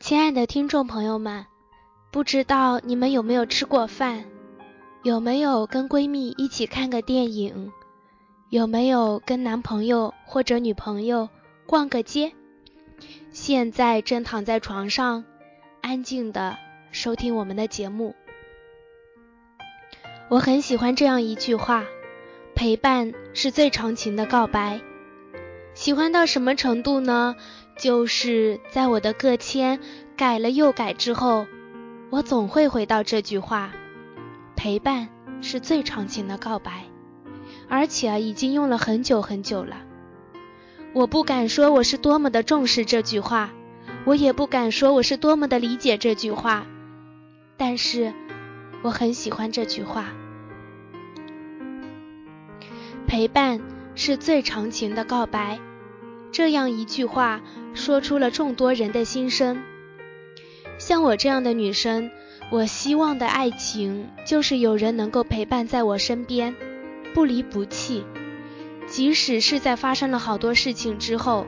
亲爱的听众朋友们，不知道你们有没有吃过饭？有没有跟闺蜜一起看个电影？有没有跟男朋友或者女朋友逛个街？现在正躺在床上，安静的收听我们的节目。我很喜欢这样一句话：陪伴是最长情的告白。喜欢到什么程度呢？就是在我的个签改了又改之后，我总会回到这句话：陪伴是最长情的告白，而且已经用了很久很久了。我不敢说我是多么的重视这句话，我也不敢说我是多么的理解这句话，但是我很喜欢这句话：陪伴是最长情的告白。这样一句话说出了众多人的心声。像我这样的女生，我希望的爱情就是有人能够陪伴在我身边，不离不弃。即使是在发生了好多事情之后，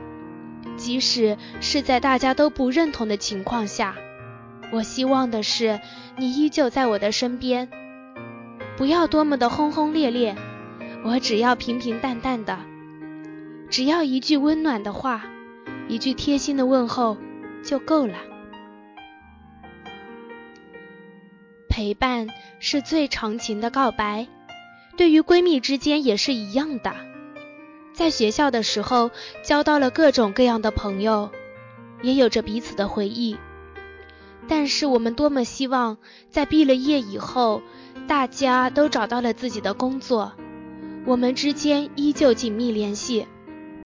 即使是在大家都不认同的情况下，我希望的是你依旧在我的身边。不要多么的轰轰烈烈，我只要平平淡淡的。只要一句温暖的话，一句贴心的问候就够了。陪伴是最长情的告白，对于闺蜜之间也是一样的。在学校的时候，交到了各种各样的朋友，也有着彼此的回忆。但是我们多么希望，在毕了业以后，大家都找到了自己的工作，我们之间依旧紧密联系。